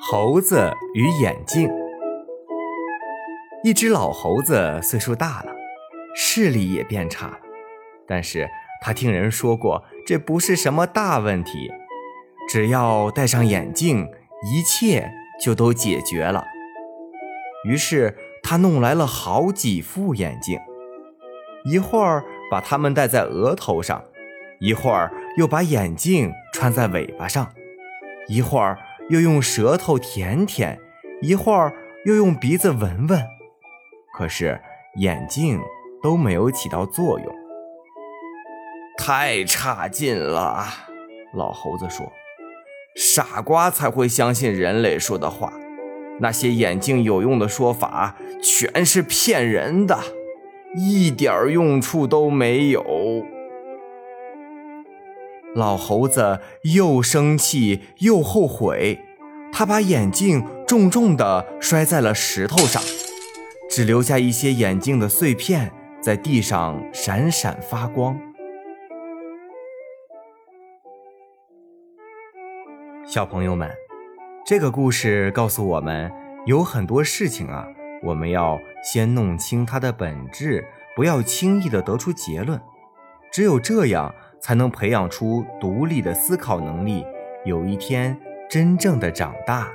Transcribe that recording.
猴子与眼镜。一只老猴子岁数大了，视力也变差了，但是他听人说过，这不是什么大问题，只要戴上眼镜，一切就都解决了。于是他弄来了好几副眼镜，一会儿把它们戴在额头上，一会儿又把眼镜穿在尾巴上，一会儿。又用舌头舔舔，一会儿又用鼻子闻闻，可是眼镜都没有起到作用，太差劲了。老猴子说：“傻瓜才会相信人类说的话，那些眼镜有用的说法全是骗人的，一点用处都没有。”老猴子又生气又后悔，他把眼镜重重地摔在了石头上，只留下一些眼镜的碎片在地上闪闪发光。小朋友们，这个故事告诉我们，有很多事情啊，我们要先弄清它的本质，不要轻易的得出结论，只有这样。才能培养出独立的思考能力，有一天真正的长大。